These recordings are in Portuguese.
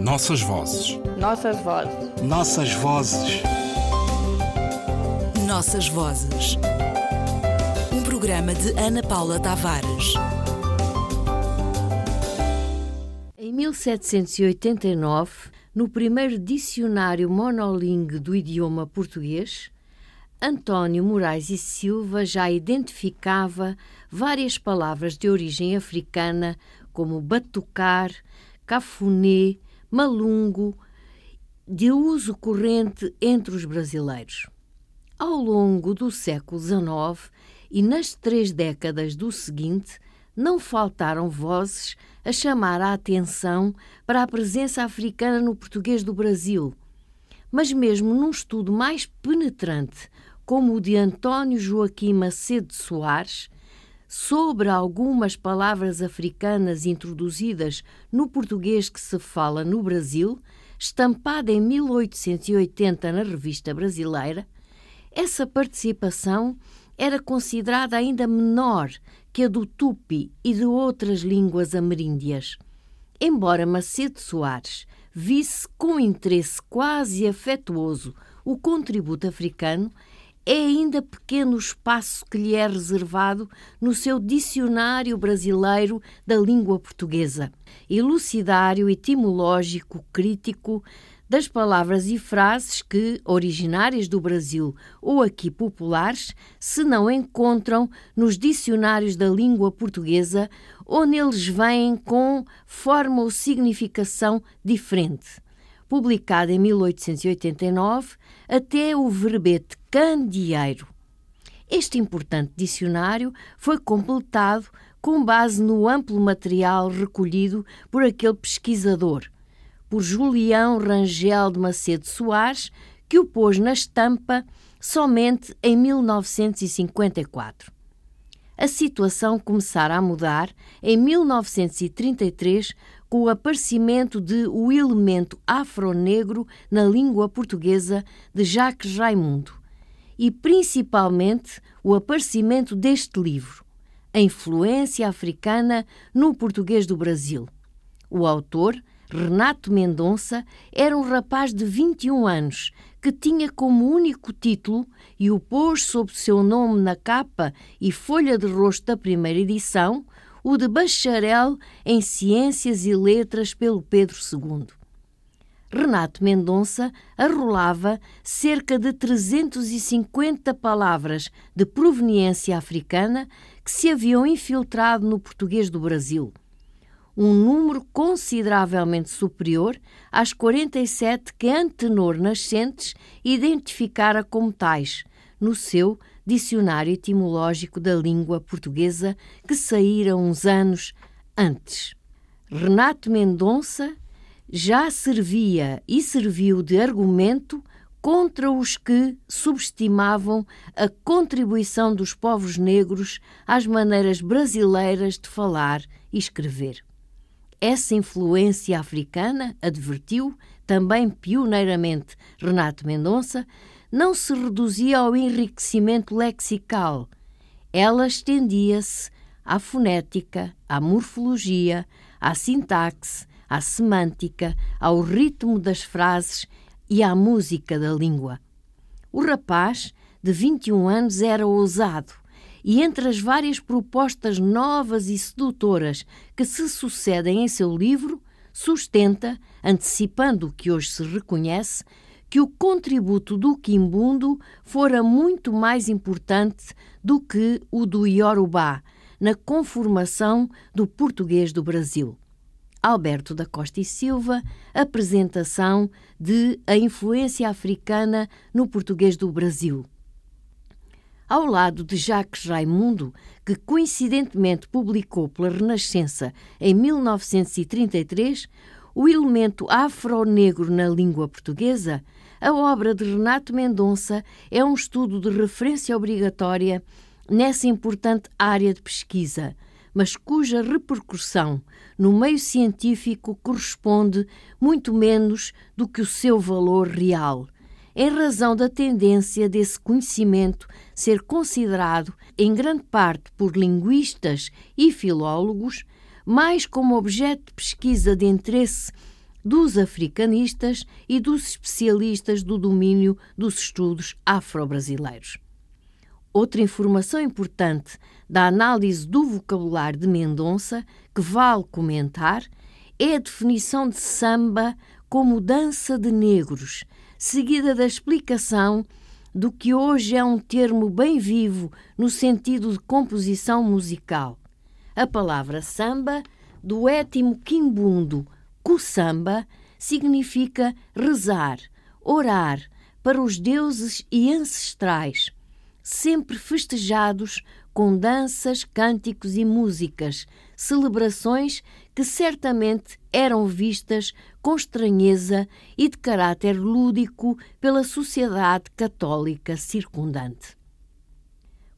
Nossas vozes. Nossas vozes. Nossas vozes. Nossas vozes. Um programa de Ana Paula Tavares. Em 1789, no primeiro dicionário monolingue do idioma português, António Moraes e Silva já identificava várias palavras de origem africana, como batucar, cafuné, malungo, de uso corrente entre os brasileiros. Ao longo do século XIX e nas três décadas do seguinte, não faltaram vozes a chamar a atenção para a presença africana no português do Brasil. Mas, mesmo num estudo mais penetrante como o de António Joaquim Macedo Soares, sobre algumas palavras africanas introduzidas no português que se fala no Brasil, estampada em 1880 na Revista Brasileira, essa participação era considerada ainda menor que a do tupi e de outras línguas ameríndias. Embora Macedo Soares visse com interesse quase afetuoso o contributo africano, é ainda pequeno o espaço que lhe é reservado no seu Dicionário Brasileiro da Língua Portuguesa, elucidário etimológico crítico das palavras e frases que, originárias do Brasil ou aqui populares, se não encontram nos dicionários da língua portuguesa ou neles vêm com forma ou significação diferente publicado em 1889, até o verbete candeeiro. Este importante dicionário foi completado com base no amplo material recolhido por aquele pesquisador, por Julião Rangel de Macedo Soares, que o pôs na estampa somente em 1954. A situação começara a mudar em 1933 com o aparecimento de O Elemento Afro-Negro na Língua Portuguesa de Jacques Raimundo e principalmente o aparecimento deste livro, A Influência Africana no Português do Brasil. O autor, Renato Mendonça, era um rapaz de 21 anos que tinha como único título e o pôs sob seu nome na capa e folha de rosto da primeira edição o de bacharel em Ciências e Letras pelo Pedro II. Renato Mendonça arrolava cerca de 350 palavras de proveniência africana que se haviam infiltrado no português do Brasil. Um número consideravelmente superior às 47 que Antenor Nascentes identificara como tais, no seu Dicionário Etimológico da Língua Portuguesa, que saíra uns anos antes. Renato Mendonça já servia e serviu de argumento contra os que subestimavam a contribuição dos povos negros às maneiras brasileiras de falar e escrever. Essa influência africana, advertiu também pioneiramente Renato Mendonça, não se reduzia ao enriquecimento lexical. Ela estendia-se à fonética, à morfologia, à sintaxe, à semântica, ao ritmo das frases e à música da língua. O rapaz, de 21 anos, era ousado e, entre as várias propostas novas e sedutoras que se sucedem em seu livro, sustenta, antecipando o que hoje se reconhece, que o contributo do Quimbundo fora muito mais importante do que o do Iorubá na conformação do português do Brasil. Alberto da Costa e Silva, apresentação de A Influência Africana no Português do Brasil. Ao lado de Jacques Raimundo, que coincidentemente publicou pela Renascença em 1933 o elemento afro-negro na língua portuguesa, a obra de Renato Mendonça é um estudo de referência obrigatória nessa importante área de pesquisa, mas cuja repercussão no meio científico corresponde muito menos do que o seu valor real, em razão da tendência desse conhecimento ser considerado, em grande parte por linguistas e filólogos, mais como objeto de pesquisa de interesse dos africanistas e dos especialistas do domínio dos estudos afro-brasileiros. Outra informação importante da análise do vocabulário de Mendonça, que vale comentar, é a definição de samba como dança de negros, seguida da explicação do que hoje é um termo bem vivo no sentido de composição musical. A palavra samba, do étimo quimbundo cuçamba, significa rezar, orar para os deuses e ancestrais, sempre festejados com danças, cânticos e músicas, celebrações que certamente eram vistas com estranheza e de caráter lúdico pela sociedade católica circundante.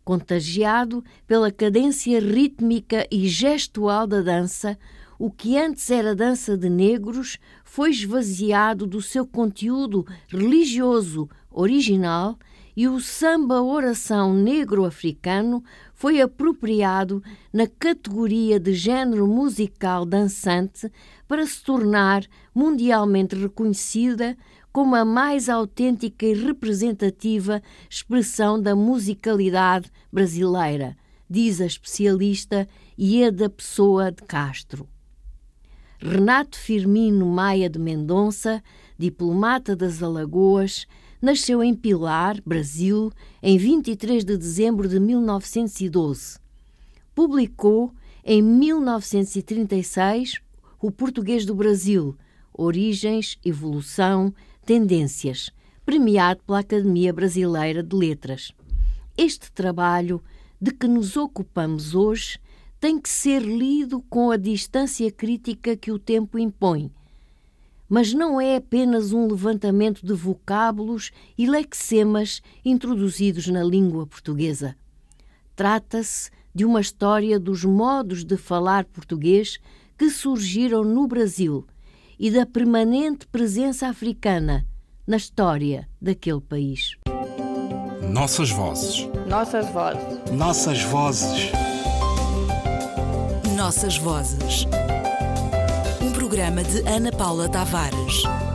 Contagiado pela cadência rítmica e gestual da dança, o que antes era dança de negros foi esvaziado do seu conteúdo religioso original e o samba-oração negro-africano foi apropriado na categoria de género musical dançante para se tornar mundialmente reconhecida como a mais autêntica e representativa expressão da musicalidade brasileira, diz a especialista Ieda Pessoa de Castro. Renato Firmino Maia de Mendonça, diplomata das Alagoas, nasceu em Pilar, Brasil, em 23 de dezembro de 1912. Publicou em 1936 O Português do Brasil, Origens, Evolução, Tendências, premiado pela Academia Brasileira de Letras. Este trabalho de que nos ocupamos hoje tem que ser lido com a distância crítica que o tempo impõe mas não é apenas um levantamento de vocábulos e lexemas introduzidos na língua portuguesa. Trata-se de uma história dos modos de falar português que surgiram no Brasil e da permanente presença africana na história daquele país. Nossas vozes. Nossas vozes. Nossas vozes. Nossas vozes programa de Ana Paula Tavares.